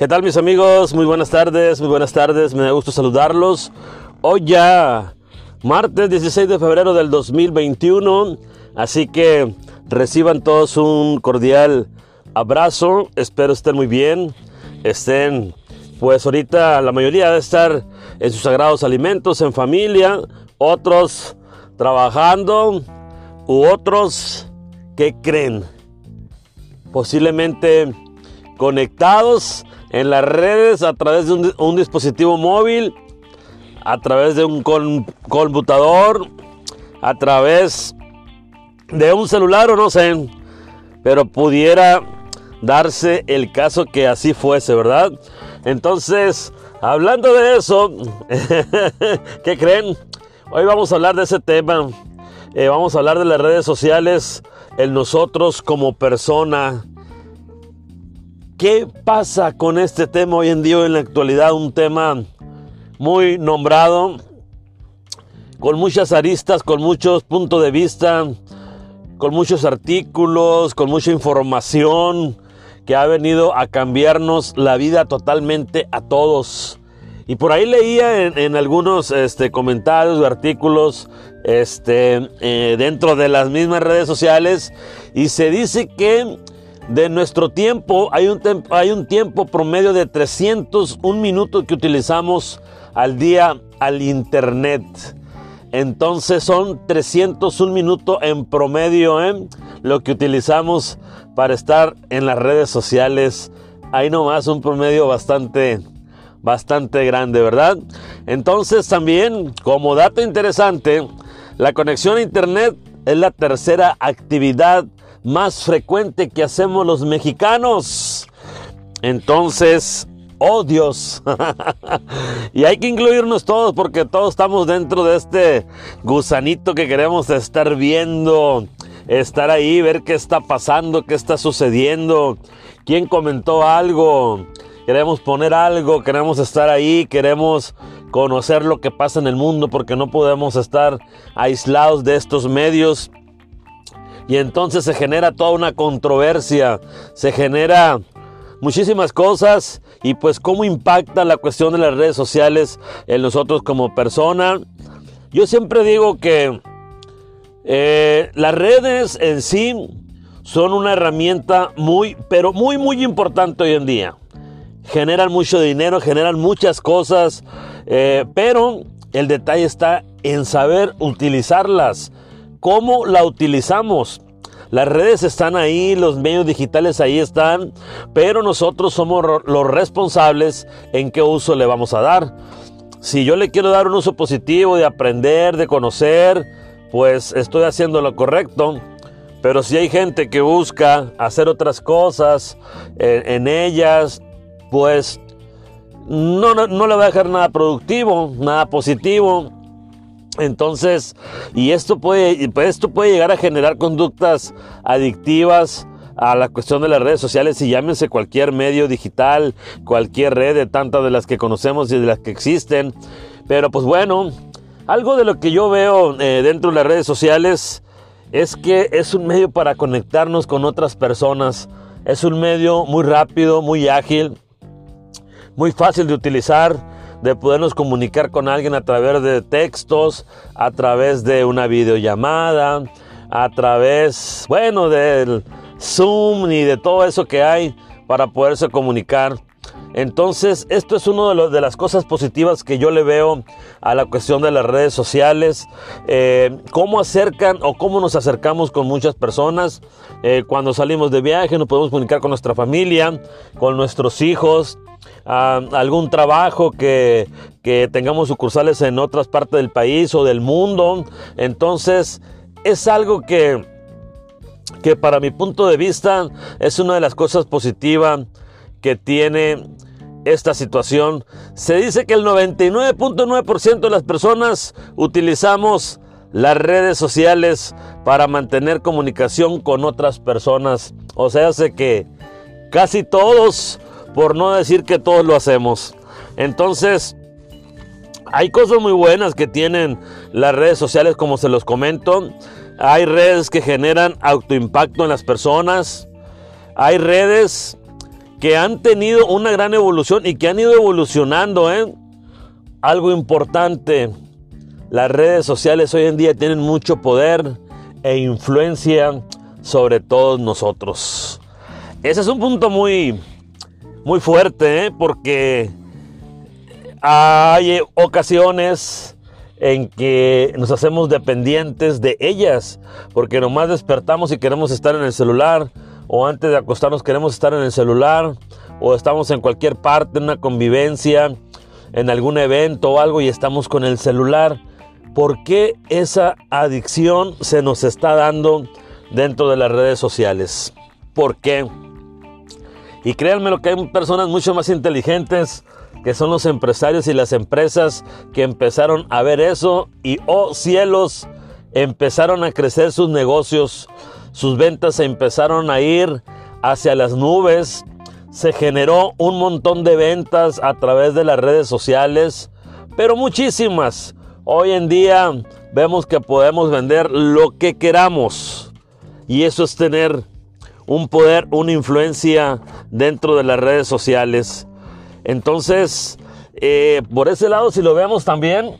¿Qué tal mis amigos? Muy buenas tardes, muy buenas tardes, me da gusto saludarlos. Hoy ya, martes 16 de febrero del 2021, así que reciban todos un cordial abrazo, espero estén muy bien, estén, pues ahorita la mayoría de estar en sus sagrados alimentos, en familia, otros trabajando u otros que creen, posiblemente conectados en las redes a través de un, dispositivo móvil, a través de un computador, a través de un celular o no sé, pero pudiera darse el caso que así fuese, ¿verdad? Entonces, hablando de eso, ¿qué creen? Hoy vamos a hablar de ese tema. Eh, vamos a hablar de las redes sociales, el nosotros como persona. ¿Qué pasa con este tema hoy en día, en la actualidad? Un tema muy nombrado, con muchas aristas, con muchos puntos de vista, con muchos artículos, con mucha información que ha venido a cambiarnos la vida totalmente a todos. Y por ahí leía en, algunos este, comentarios o artículos este, eh, dentro de las mismas redes sociales y se dice que de nuestro tiempo hay un, hay un tiempo promedio de 301 minutos que utilizamos al día al internet. Entonces son 301 minutos en promedio ¿eh? lo que utilizamos para estar en las redes sociales. Hay nomás un promedio bastante, bastante grande, ¿verdad? Entonces también, como dato interesante, la conexión a Internet es la tercera actividad más frecuente que hacemos los mexicanos. Entonces, oh Dios. y hay que incluirnos todos porque todos estamos dentro de este gusanito que queremos estar viendo, estar ahí, ver qué está pasando, qué está sucediendo, quién comentó algo. Queremos poner algo, queremos estar ahí, queremos conocer lo que pasa en el mundo porque no podemos estar aislados de estos medios. Y entonces se genera toda una controversia, se genera muchísimas cosas y pues cómo impacta la cuestión de las redes sociales en nosotros como persona. Yo siempre digo que eh, las redes en sí son una herramienta muy, pero muy, muy importante hoy en día. Generan mucho dinero, generan muchas cosas, eh, pero el detalle está en saber utilizarlas. ¿Cómo la utilizamos? Las redes están ahí, los medios digitales ahí están, pero nosotros somos los responsables en qué uso le vamos a dar. Si yo le quiero dar un uso positivo de aprender, de conocer, pues estoy haciendo lo correcto. Pero si hay gente que busca hacer otras cosas en, en ellas, pues no, no, no, le va a dejar nada productivo, nada positivo. Entonces, y esto puede, pues, esto puede llegar a generar conductas adictivas a la cuestión de las redes sociales y llámense cualquier medio digital, cualquier red de tantas de las que conocemos y de las que existen. Pero pues bueno, algo de lo que yo veo eh, dentro de las redes sociales es que es un medio para conectarnos con otras personas. Es un medio muy rápido, muy ágil, muy fácil de utilizar de podernos comunicar con alguien a través de textos, a través de una videollamada, a través, bueno, del Zoom y de todo eso que hay para poderse comunicar. Entonces, esto es una de, de, las cosas positivas que yo le veo a la cuestión de las redes sociales. Eh, cómo acercan o cómo nos acercamos con muchas personas. Eh, cuando salimos de viaje nos podemos comunicar con nuestra familia, con nuestros hijos, algún trabajo que, que tengamos sucursales en otras partes del país o del mundo. Entonces, es algo que, que para mi punto de vista es una de las cosas positivas que tiene esta situación. Se dice que el 99.9% de las personas utilizamos las redes sociales para mantener comunicación con otras personas. O sea, hace que casi todos por no decir que todos lo hacemos. Entonces, hay cosas muy buenas que tienen las redes sociales, como se los comento. Hay redes que generan autoimpacto en las personas. Hay redes que han tenido una gran evolución y que han ido evolucionando. ¿eh? Algo importante, las redes sociales hoy en día tienen mucho poder e influencia sobre todos nosotros. Ese es un punto muy, muy fuerte, ¿eh? porque hay ocasiones en que nos hacemos dependientes de ellas, porque nomás despertamos y queremos estar en el celular, o antes de acostarnos queremos estar en el celular, o estamos en cualquier parte, en una convivencia, en algún evento o algo y estamos con el celular. ¿Por qué esa adicción se nos está dando dentro de las redes sociales? ¿Por qué? Y créanme lo que hay personas mucho más inteligentes que son los empresarios y las empresas que empezaron a ver eso y oh cielos, empezaron a crecer sus negocios, sus ventas se empezaron a ir hacia las nubes, se generó un montón de ventas a través de las redes sociales, pero muchísimas. Hoy en día vemos que podemos vender lo que queramos y eso es tener un poder, una influencia dentro de las redes sociales. Entonces, eh, por ese lado, si lo vemos también,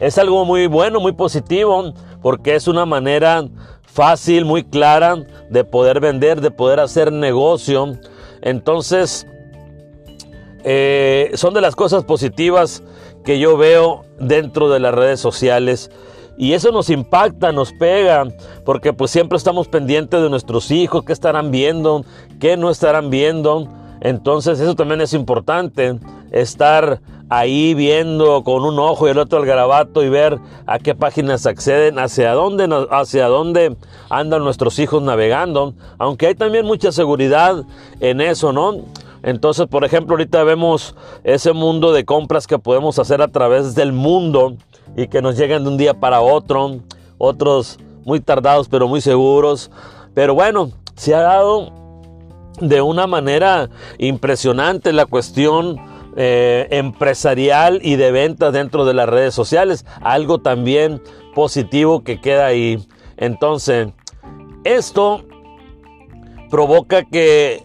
es algo muy bueno, muy positivo, porque es una manera fácil, muy clara de poder vender, de poder hacer negocio. Entonces, eh, son de las cosas positivas que yo veo dentro de las redes sociales. Y eso nos impacta, nos pega, porque pues siempre estamos pendientes de nuestros hijos, qué estarán viendo, qué no estarán viendo. Entonces eso también es importante, estar ahí viendo con un ojo y el otro al garabato y ver a qué páginas acceden, hacia dónde, hacia dónde andan nuestros hijos navegando, aunque hay también mucha seguridad en eso, ¿no? Entonces, por ejemplo, ahorita vemos ese mundo de compras que podemos hacer a través del mundo y que nos llegan de un día para otro, otros muy tardados pero muy seguros. Pero bueno, se ha dado de una manera impresionante la cuestión eh, empresarial y de ventas dentro de las redes sociales. Algo también positivo que queda ahí. Entonces, esto provoca que,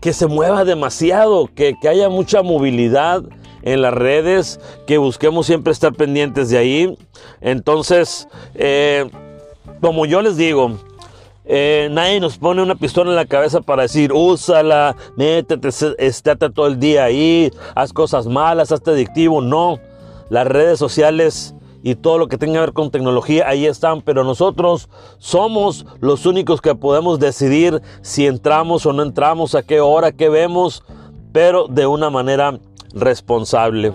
que se mueva demasiado, que, haya mucha movilidad en las redes, que busquemos siempre estar pendientes de ahí. Entonces, eh, como yo les digo, eh, nadie nos pone una pistola en la cabeza para decir, úsala, métete, estate todo el día ahí, haz cosas malas, hazte adictivo. No, las redes sociales y todo lo que tenga que ver con tecnología ahí están, pero nosotros somos los únicos que podemos decidir si entramos o no entramos, a qué hora, qué vemos, pero de una manera responsable.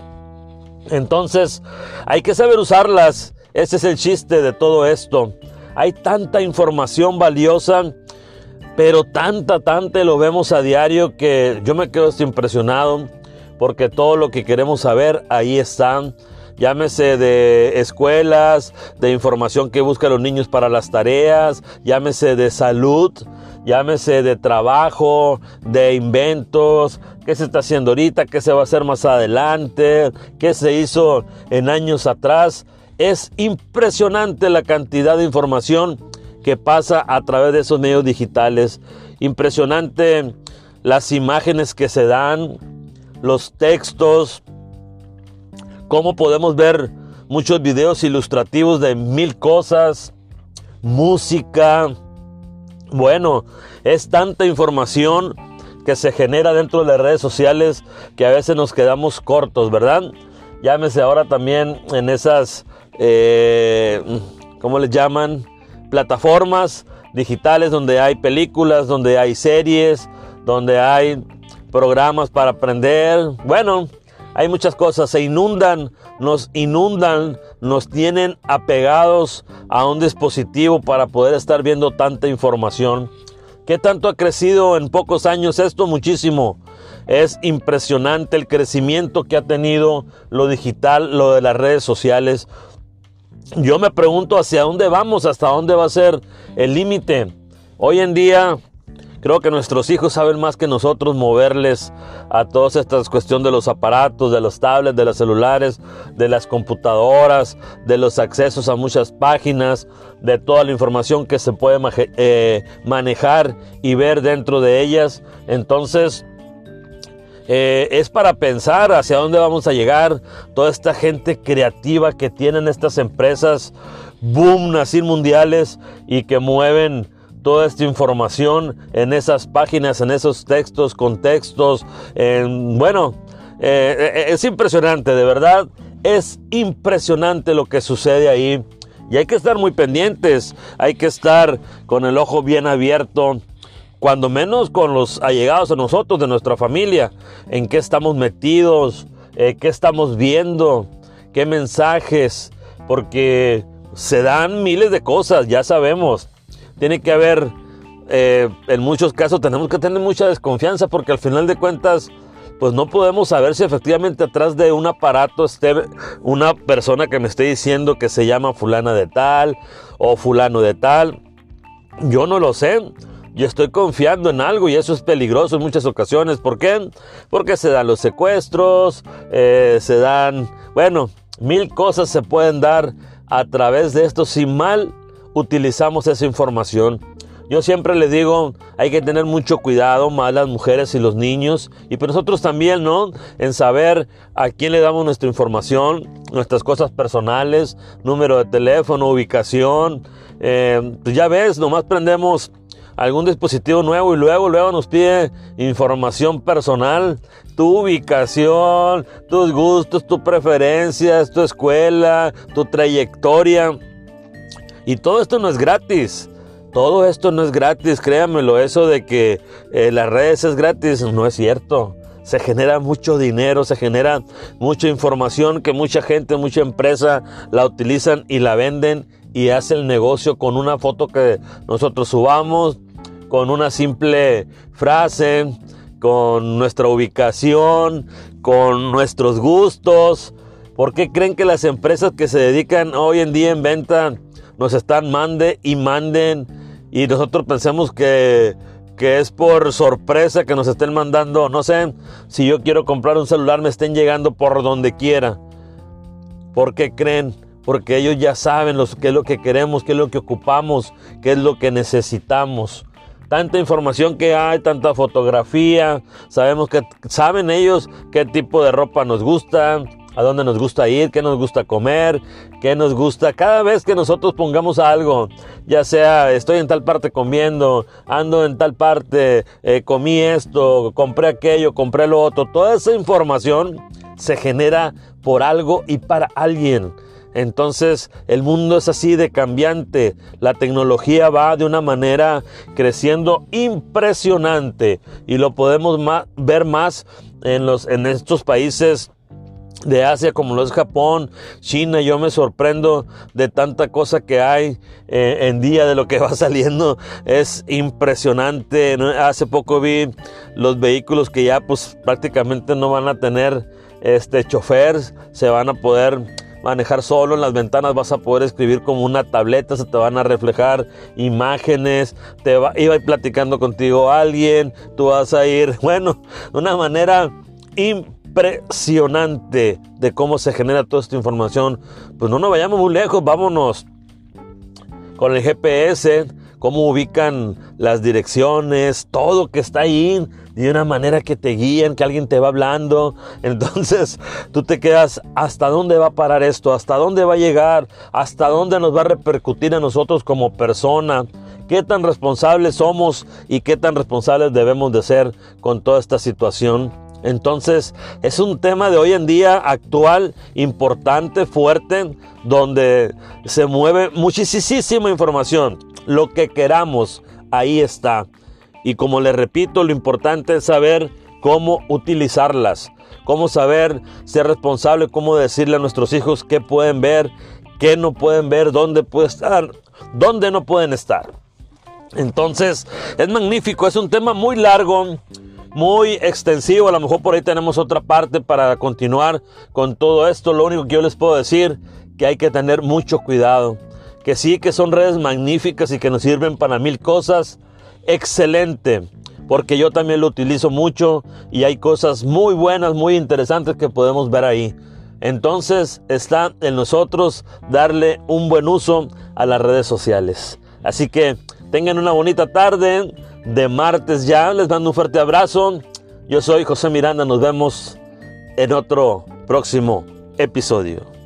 Entonces, hay que saber usarlas. Ese es el chiste de todo esto. Hay tanta información valiosa, pero tanta, tanta lo vemos a diario que yo me quedo impresionado porque todo lo que queremos saber ahí está. Llámese de escuelas, de información que buscan los niños para las tareas, llámese de salud, llámese de trabajo, de inventos, qué se está haciendo ahorita, qué se va a hacer más adelante, qué se hizo en años atrás. Es impresionante la cantidad de información que pasa a través de esos medios digitales. Impresionante las imágenes que se dan, los textos, cómo podemos ver muchos videos ilustrativos de mil cosas, música. Bueno, es tanta información que se genera dentro de las redes sociales que a veces nos quedamos cortos, ¿verdad? Llámese ahora también en esas eh, ¿cómo les llaman? Plataformas digitales donde hay películas, donde hay series, donde hay programas para aprender. Bueno, hay muchas cosas, se inundan, nos inundan, nos tienen apegados a un dispositivo para poder estar viendo tanta información. ¿Qué tanto ha crecido en pocos años esto? Muchísimo. Es impresionante el crecimiento que ha tenido lo digital, lo de las redes sociales yo me pregunto hacia dónde vamos, hasta dónde va a ser el límite. Hoy en día creo que nuestros hijos saben más que nosotros moverles a todas estas cuestiones de los aparatos, de los tablets, de los celulares, de las computadoras, de los accesos a muchas páginas, de toda la información que se puede eh, manejar y ver dentro de ellas. Entonces, Eh, es para pensar hacia dónde vamos a llegar. Toda esta gente creativa que tienen estas empresas, boom, así mundiales y que mueven toda esta información en esas páginas, en esos textos, contextos. bueno, eh, eh, es impresionante, de verdad. Es impresionante lo que sucede ahí. Y hay que estar muy pendientes, hay que estar con el ojo bien abierto, cuando menos con los allegados a nosotros, de nuestra familia, en qué estamos metidos, eh, qué estamos viendo, qué mensajes, porque se dan miles de cosas, ya sabemos. Tiene que haber, eh, en muchos casos tenemos que tener mucha desconfianza porque al final de cuentas pues no podemos saber si efectivamente atrás de un aparato esté una persona que me esté diciendo que se llama fulana de tal o fulano de tal. Yo no lo sé. Yo estoy confiando en algo y eso es peligroso en muchas ocasiones. ¿Por qué? Porque se dan los secuestros, eh, se dan, bueno, mil cosas se pueden dar a través de esto si mal utilizamos esa información. Yo siempre les digo, hay que tener mucho cuidado, más las mujeres y los niños, y pues nosotros también, ¿no? En saber a quién le damos nuestra información, nuestras cosas personales, número de teléfono, ubicación. Eh, pues ya ves, nomás prendemos algún dispositivo nuevo y luego, luego nos pide información personal, tu ubicación, tus gustos, tus preferencias, tu escuela, tu trayectoria. Y todo esto no es gratis. Todo esto no es gratis, créanmelo, eso de que eh, las redes es gratis no es cierto. Se genera mucho dinero, se genera mucha información que mucha gente, mucha empresa la utilizan y la venden y hace el negocio con una foto que nosotros subamos, con una simple frase, con nuestra ubicación, con nuestros gustos. ¿Por qué creen que las empresas que se dedican hoy en día en venta nos están mande y manden y nosotros pensemos que, que es por sorpresa que nos estén mandando, no sé, si yo quiero comprar un celular me estén llegando por donde quiera. ¿Por qué creen? Porque ellos ya saben los, qué es lo que queremos, qué es lo que ocupamos, qué es lo que necesitamos. Tanta información que hay, tanta fotografía, sabemos que saben ellos qué tipo de ropa nos gusta, a dónde nos gusta ir, qué nos gusta comer, qué nos gusta. Cada vez que nosotros pongamos algo, ya sea estoy en tal parte comiendo, ando en tal parte, eh, comí esto, compré aquello, compré lo otro, toda esa información se genera por algo y para alguien. Entonces el mundo es así de cambiante, la tecnología va de una manera creciendo impresionante y lo podemos ver más en, estos países de Asia como lo es Japón, China, yo me sorprendo de tanta cosa que hay eh, en día de lo que va saliendo, es impresionante. Hace poco vi los vehículos que ya pues prácticamente no van a tener este chofer, se van a poder manejar solo en las ventanas, vas a poder escribir como una tableta, se te van a reflejar imágenes, te va, iba a ir platicando contigo alguien, tú vas a ir, bueno, de una manera impresionante de cómo se genera toda esta información. Pues no nos vayamos muy lejos, vámonos con el GPS, cómo ubican las direcciones, todo que está ahí, de una manera que te guían, que alguien te va hablando. Entonces tú te quedas, ¿hasta dónde va a parar esto? ¿Hasta dónde va a llegar? ¿Hasta dónde nos va a repercutir a nosotros como persona? ¿Qué tan responsables somos y qué tan responsables debemos de ser con toda esta situación? Entonces es un tema de hoy en día actual, importante, fuerte, donde se mueve muchísima información. Lo que queramos, ahí está. Y como le repito, lo importante es saber cómo utilizarlas, cómo saber ser responsable, cómo decirle a nuestros hijos qué pueden ver, qué no pueden ver, dónde puede estar, dónde no pueden estar. Entonces, es magnífico, es un tema muy largo, muy extensivo. A lo mejor por ahí tenemos otra parte para continuar con todo esto. Lo único que yo les puedo decir que hay que tener mucho cuidado. Que sí, que son redes magníficas y que nos sirven para mil cosas. Excelente. Porque yo también lo utilizo mucho y hay cosas muy buenas, muy interesantes que podemos ver ahí. Entonces está en nosotros darle un buen uso a las redes sociales. Así que tengan una bonita tarde de martes ya. Les mando un fuerte abrazo. Yo soy José Miranda, nos vemos en otro próximo episodio.